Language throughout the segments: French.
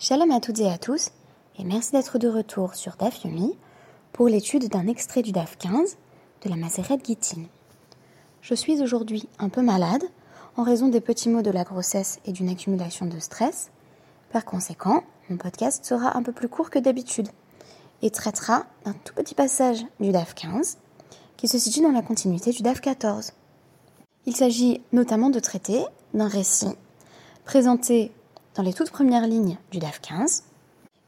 Shalom à toutes et à tous, et merci d'être de retour sur DAF Yomi pour l'étude d'un extrait du DAF 15 de la Maseret Gittin. Je suis aujourd'hui un peu malade en raison des petits maux de la grossesse et d'une accumulation de stress. Par conséquent, mon podcast sera un peu plus court que d'habitude et traitera d'un tout petit passage du DAF 15 qui se situe dans la continuité du DAF 14. Il s'agit notamment de traiter d'un récit présenté dans les toutes premières lignes du DAF 15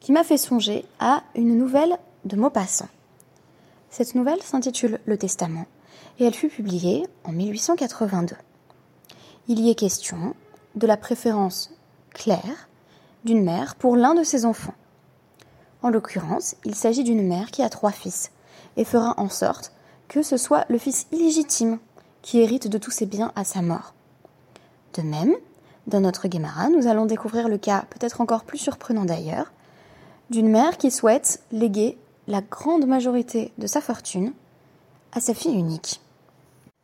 qui m'a fait songer à une nouvelle de Maupassant. Cette nouvelle s'intitule Le Testament et elle fut publiée en 1882. Il y est question de la préférence claire d'une mère pour l'un de ses enfants. En l'occurrence, il s'agit d'une mère qui a trois fils et fera en sorte que ce soit le fils illégitime qui hérite de tous ses biens à sa mort. De même, dans notre Guémara, nous allons découvrir le cas, peut-être encore plus surprenant d'ailleurs, d'une mère qui souhaite léguer la grande majorité de sa fortune à sa fille unique,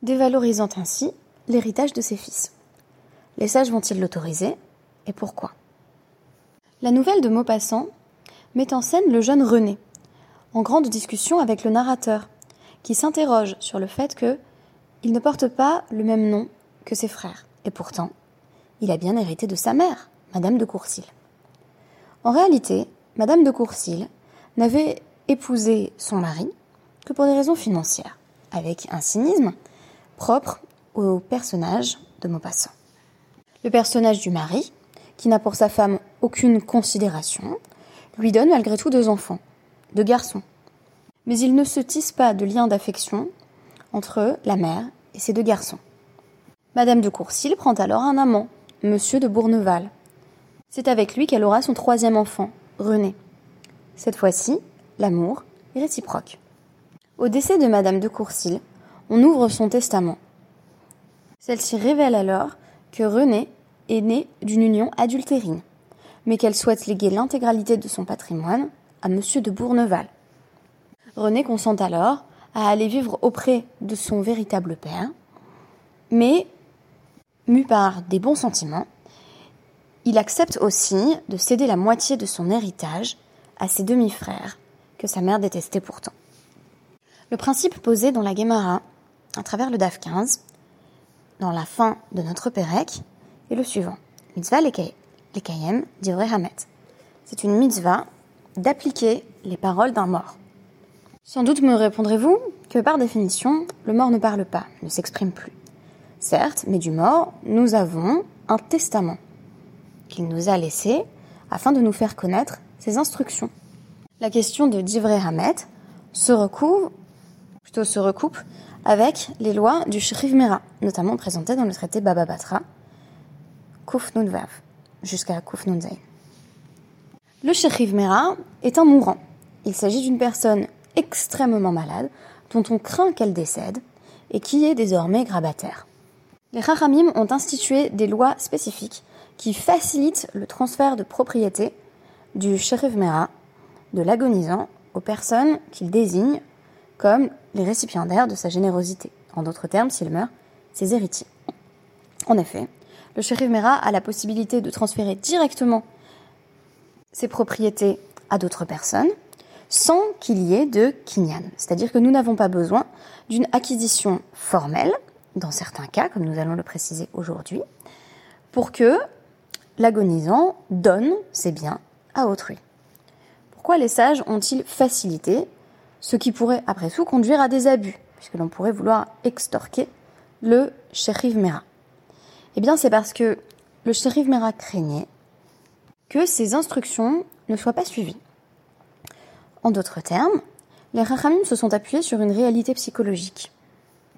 dévalorisant ainsi l'héritage de ses fils. Les sages vont-ils l'autoriser et pourquoi? La nouvelle de Maupassant met en scène le jeune René, en grande discussion avec le narrateur, qui s'interroge sur le fait que il ne porte pas le même nom que ses frères. Et pourtant, il a bien hérité de sa mère, Madame de Courcil. En réalité, Madame de Courcil n'avait épousé son mari que pour des raisons financières, avec un cynisme propre au personnage de Maupassant. Le personnage du mari, qui n'a pour sa femme aucune considération, lui donne malgré tout deux enfants, deux garçons. Mais il ne se tisse pas de lien d'affection entre la mère et ses deux garçons. Madame de Courcil prend alors un amant, Monsieur de Bourneval. C'est avec lui qu'elle aura son troisième enfant, René. Cette fois-ci, l'amour est réciproque. Au décès de Madame de Courcil, on ouvre son testament. Celle-ci révèle alors que René est né d'une union adultérine, mais qu'elle souhaite léguer l'intégralité de son patrimoine à Monsieur de Bourneval. René consent alors à aller vivre auprès de son véritable père, mais, mu par des bons sentiments, il accepte aussi de céder la moitié de son héritage à ses demi-frères, que sa mère détestait pourtant. Le principe posé dans la Guémara, à travers le DAF 15, dans la fin de notre Pérec, est le suivant. Mitzvah lekayem divrei hamet. C'est une mitzvah d'appliquer les paroles d'un mort. Sans doute me répondrez-vous que par définition, le mort ne parle pas, ne s'exprime plus. Certes, mais du mort, nous avons un testament qu'il nous a laissé afin de nous faire connaître ses instructions. La question de Divrei Hamet se recouvre, plutôt se recoupe avec les lois du Shriv Mera, notamment présentées dans le traité Baba Batra, jusqu'à Kuf. Le Shriv Mera est un mourant. Il s'agit d'une personne extrêmement malade, dont on craint qu'elle décède, et qui est désormais grabataire. Les Chachamim ont institué des lois spécifiques qui facilitent le transfert de propriété du shérif Mera, de l'agonisant, aux personnes qu'il désigne comme les récipiendaires de sa générosité. En d'autres termes, s'il meurt, ses héritiers. En effet, le shérif Mera a la possibilité de transférer directement ses propriétés à d'autres personnes, sans qu'il y ait de kinyan. C'est-à-dire que nous n'avons pas besoin d'une acquisition formelle, dans certains cas, comme nous allons le préciser aujourd'hui, pour que l'agonisant donne ses biens à autrui. Pourquoi les sages ont-ils facilité ce qui pourrait, après tout, conduire à des abus, puisque l'on pourrait vouloir extorquer le shérif Mera Eh bien, c'est parce que le shérif Mera craignait que ses instructions ne soient pas suivies. En d'autres termes, les Rachamim se sont appuyés sur une réalité psychologique,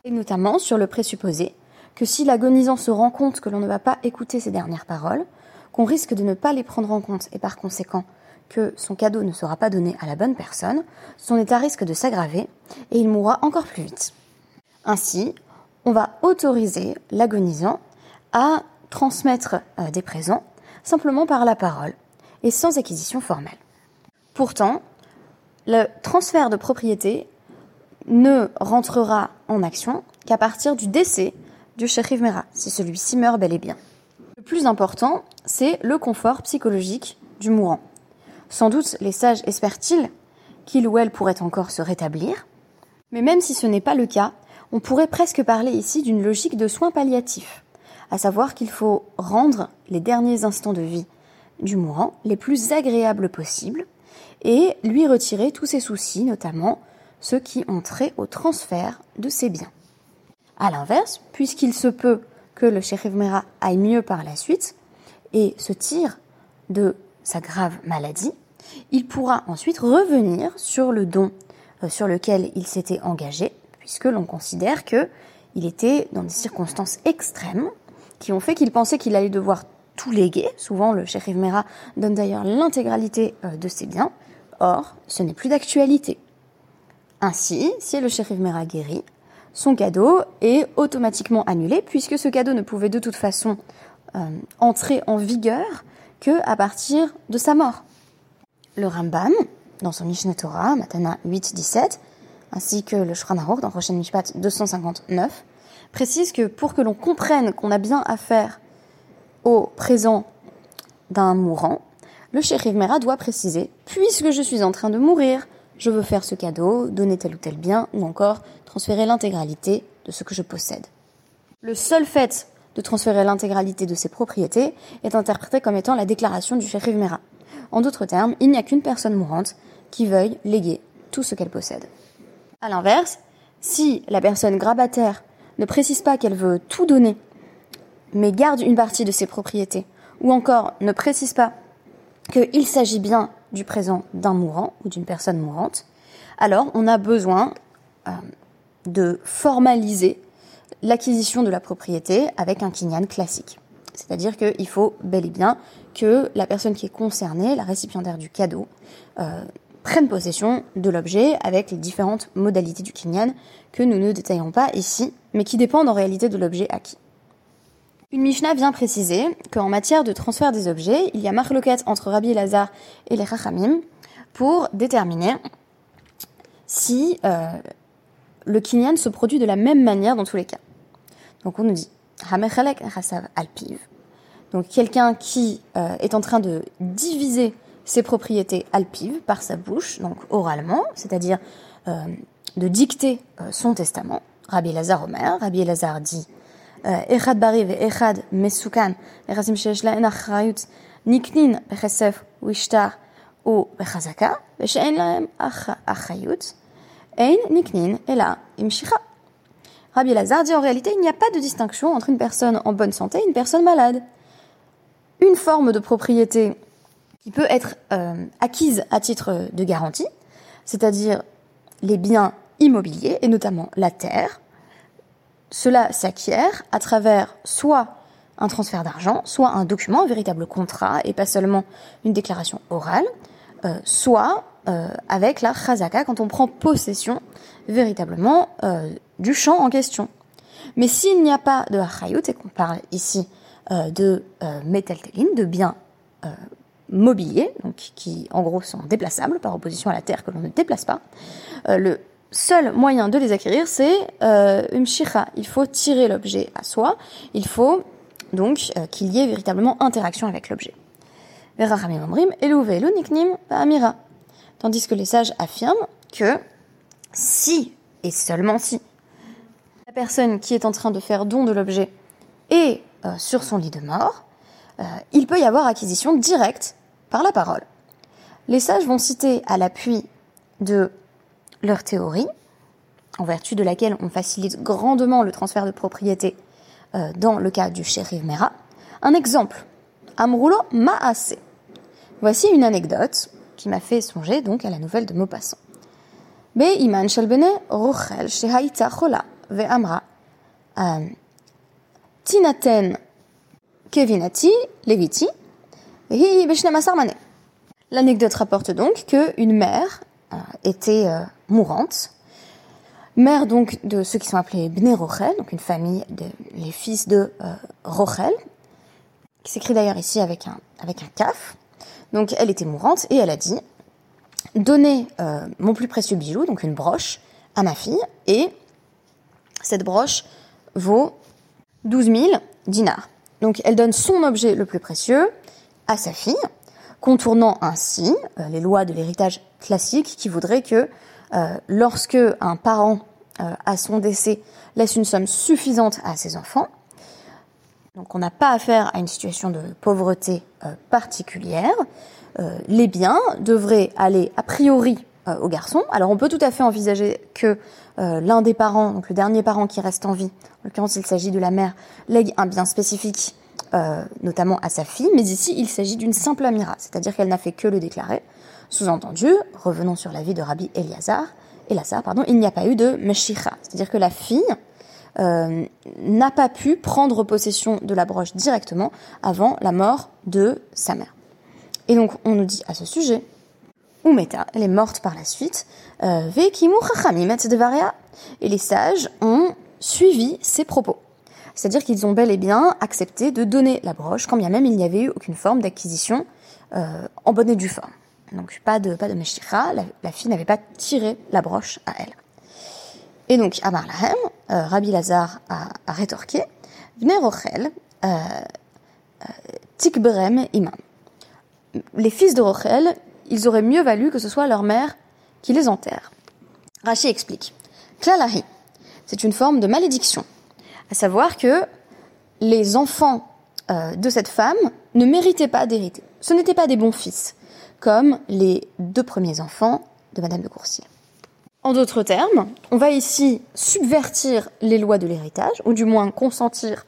et notamment sur le présupposé que si l'agonisant se rend compte que l'on ne va pas écouter ses dernières paroles, qu'on risque de ne pas les prendre en compte et par conséquent que son cadeau ne sera pas donné à la bonne personne, son état risque de s'aggraver et il mourra encore plus vite. Ainsi, on va autoriser l'agonisant à transmettre euh, des présents simplement par la parole et sans acquisition formelle. Pourtant, le transfert de propriété ne rentrera en action qu'à partir du décès du shérif Mera, si celui-ci meurt bel et bien. Le plus important, c'est le confort psychologique du mourant. Sans doute les sages espèrent-ils qu'il ou elle pourrait encore se rétablir, mais même si ce n'est pas le cas, on pourrait presque parler ici d'une logique de soins palliatifs, à savoir qu'il faut rendre les derniers instants de vie du mourant les plus agréables possibles et lui retirer tous ses soucis, notamment ceux qui ont trait au transfert de ses biens. A l'inverse, puisqu'il se peut que le shérif Mera aille mieux par la suite et se tire de sa grave maladie, il pourra ensuite revenir sur le don euh, sur lequel il s'était engagé, puisque l'on considère que il était dans des circonstances extrêmes qui ont fait qu'il pensait qu'il allait devoir tout léguer. Souvent, le shérif Mera donne d'ailleurs l'intégralité euh, de ses biens. Or, ce n'est plus d'actualité. Ainsi, si le shérif Mera guérit, son cadeau est automatiquement annulé puisque ce cadeau ne pouvait de toute façon euh, entrer en vigueur que à partir de sa mort. Le Rambam, dans son Mishneh Torah, Matana 8-17, ainsi que le Shulchan dans Rosh Mishpat 259, précise que pour que l'on comprenne qu'on a bien affaire au présent d'un mourant, le shérif Mera doit préciser, puisque je suis en train de mourir, je veux faire ce cadeau, donner tel ou tel bien, ou encore transférer l'intégralité de ce que je possède. Le seul fait de transférer l'intégralité de ses propriétés est interprété comme étant la déclaration du shérif Mera. En d'autres termes, il n'y a qu'une personne mourante qui veuille léguer tout ce qu'elle possède. A l'inverse, si la personne grabataire ne précise pas qu'elle veut tout donner, mais garde une partie de ses propriétés, ou encore ne précise pas qu'il s'agit bien du présent d'un mourant ou d'une personne mourante, alors on a besoin euh, de formaliser l'acquisition de la propriété avec un kinyan classique. C'est-à-dire qu'il faut bel et bien que la personne qui est concernée, la récipiendaire du cadeau, euh, prenne possession de l'objet avec les différentes modalités du kinyan que nous ne détaillons pas ici, mais qui dépendent en réalité de l'objet acquis. Une Mishnah vient préciser qu'en matière de transfert des objets, il y a marloquette entre Rabbi Lazar et les Chachamim pour déterminer si euh, le kinyan se produit de la même manière dans tous les cas. Donc on nous dit Hamechalek alpiv. Donc quelqu'un qui euh, est en train de diviser ses propriétés alpives par sa bouche, donc oralement, c'est-à-dire euh, de dicter son testament. Rabbi Lazar Omer, Rabbi Lazar dit Echad bari echad mesukan, echazim shesh laen achrayut, niknin bechesef ou ishtar ou bechazaka, ושאין להם אחריות, ein niknin ela imshicha. Rabbi Lazar dit en réalité il n'y a pas de distinction entre une personne en bonne santé et une personne malade. Une forme de propriété qui peut être euh, acquise à titre de garantie, c'est-à-dire les biens immobiliers et notamment la terre. cela s'acquiert à travers soit un transfert d'argent, soit un document, un véritable contrat et pas seulement une déclaration orale, euh, soit euh, avec la chazaka quand on prend possession véritablement du champ en question. Mais s'il n'y a pas de achayut et qu'on parle ici de metaltelin, de biens mobiliers, qui en gros sont déplaçables par opposition à la terre que l'on ne déplace pas. Euh, le seul moyen de les acquérir, c'est euh, une. Il faut tirer l'objet à soi. Il faut donc euh, qu'il y ait véritablement interaction avec l'objet. Tandis que les sages affirment que si, et seulement si, la personne qui est en train de faire don de l'objet est sur son lit de mort, il peut y avoir acquisition directe par la parole. Les sages vont citer à l'appui de leur théorie, en vertu de laquelle on facilite grandement le transfert de propriété euh, dans le cas du shérif Mera, un exemple. Amroulo Ma'ase. Voici une anecdote qui m'a fait songer donc à la nouvelle de Maupassant. Rochel euh, tinaten kevinati leviti L'anecdote rapporte donc qu'une mère euh, était mourante, mère donc de ceux qui sont appelés Bnei Rochel, donc une famille de les fils de euh, Rochel, qui s'écrit d'ailleurs ici avec un avec. Donc elle était mourante et elle a dit donnez mon plus précieux bijou, donc une broche, à ma fille et cette broche vaut 12 000 dinars. Donc elle donne son objet le plus précieux à sa fille, contournant ainsi euh, les lois de l'héritage classique qui voudraient que euh, lorsque un parent à son décès laisse une somme suffisante à ses enfants, donc on n'a pas affaire à une situation de pauvreté particulière, les biens devraient aller a priori euh, au garçon. Alors on peut tout à fait envisager que euh, l'un des parents, donc le dernier parent qui reste en vie, en l'occurrence il s'agit de la mère, lègue un bien spécifique, euh, notamment à sa fille, mais ici il s'agit d'une simple amira, c'est-à-dire qu'elle n'a fait que le déclarer. Sous-entendu, revenons sur la vie de Rabbi Eliazar, Elazar, il n'y a pas eu de meshicha, c'est-à-dire que la fille n'a pas pu prendre possession de la broche directement avant la mort de sa mère. Et donc on nous dit à ce sujet Umeta, elle est morte par la suite. Euh, et les sages ont suivi ses propos. C'est-à-dire qu'ils ont bel et bien accepté de donner la broche, quand bien même il n'y avait eu aucune forme d'acquisition euh, en bonne et due forme. Donc pas de pas de meshira, la, fille n'avait pas tiré la broche à elle. Et donc Amar Lahem, euh, Rabbi Lazar a, rétorqué, Vne Rochel, Tikberem Imam. Les fils de Rochel, ils auraient mieux valu que ce soit leur mère qui les enterre. Rachi explique. Klalahi, c'est une forme de malédiction. À savoir que les enfants euh, de cette femme ne méritaient pas d'hériter. Ce n'étaient pas des bons fils, comme les deux premiers enfants de Madame de Courcils. En d'autres termes, on va ici subvertir les lois de l'héritage, ou du moins consentir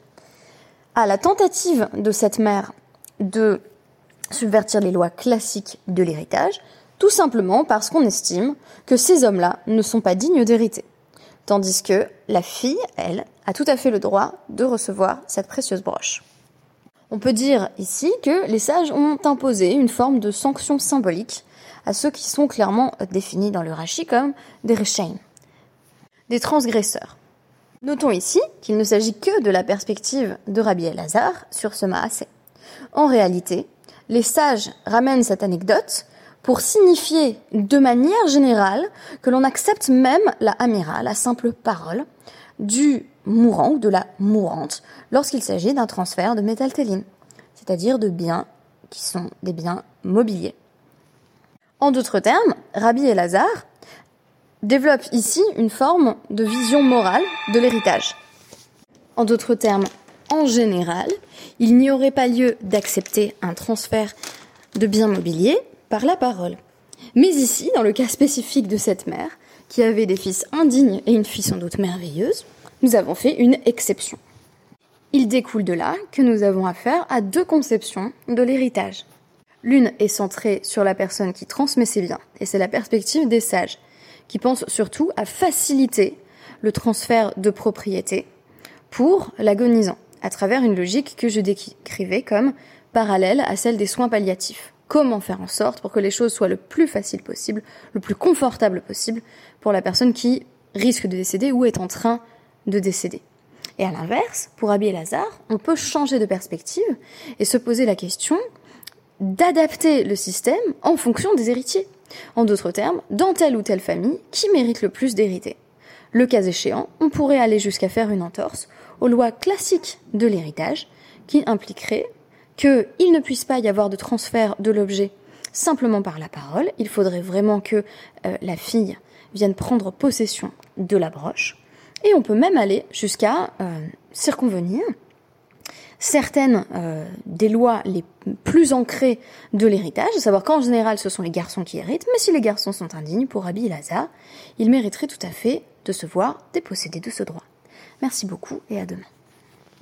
à la tentative de cette mère de subvertir les lois classiques de l'héritage, tout simplement parce qu'on estime que ces hommes-là ne sont pas dignes d'hériter. Tandis que la fille, elle, a tout à fait le droit de recevoir cette précieuse broche. On peut dire ici que les sages ont imposé une forme de sanction symbolique à ceux qui sont clairement définis dans le Rashi comme des Reshaim, des transgresseurs. Notons ici qu'il ne s'agit que de la perspective de Rabbi Elazar sur ce Maasé. En réalité, les sages ramènent cette anecdote pour signifier de manière générale que l'on accepte même la amira, la simple parole, du mourant ou de la mourante lorsqu'il s'agit d'un transfert de métaltéline, c'est-à-dire de biens qui sont des biens mobiliers. En d'autres termes, Rabbi Elazar développe ici une forme de vision morale de l'héritage. En d'autres termes, en général, il n'y aurait pas lieu d'accepter un transfert de biens mobiliers par la parole. Mais ici, dans le cas spécifique de cette mère, qui avait des fils indignes et une fille sans doute merveilleuse, nous avons fait une exception. Il découle de là que nous avons affaire à deux conceptions de l'héritage. L'une est centrée sur la personne qui transmet ses biens, et c'est la perspective des sages, qui pensent surtout à faciliter le transfert de propriété pour l'agonisant à travers une logique que je décrivais comme parallèle à celle des soins palliatifs. Comment faire en sorte pour que les choses soient le plus facile possible, le plus confortable possible pour la personne qui risque de décéder ou est en train de décéder. Et à l'inverse, pour Abi et Lazare, on peut changer de perspective et se poser la question d'adapter le système en fonction des héritiers. En d'autres termes, dans telle ou telle famille, qui mérite le plus d'hériter? Le cas échéant, on pourrait aller jusqu'à faire une entorse aux lois classiques de l'héritage qui impliqueraient qu'il ne puisse pas y avoir de transfert de l'objet simplement par la parole. Il faudrait vraiment que euh, la fille vienne prendre possession de la broche. Et on peut même aller jusqu'à euh, circonvenir certaines euh, des lois les plus ancrées de l'héritage, à savoir qu'en général ce sont les garçons qui héritent, mais si les garçons sont indignes pour et Lazare, ils mériteraient tout à fait de se voir dépossédés de ce droit. Merci beaucoup et à demain.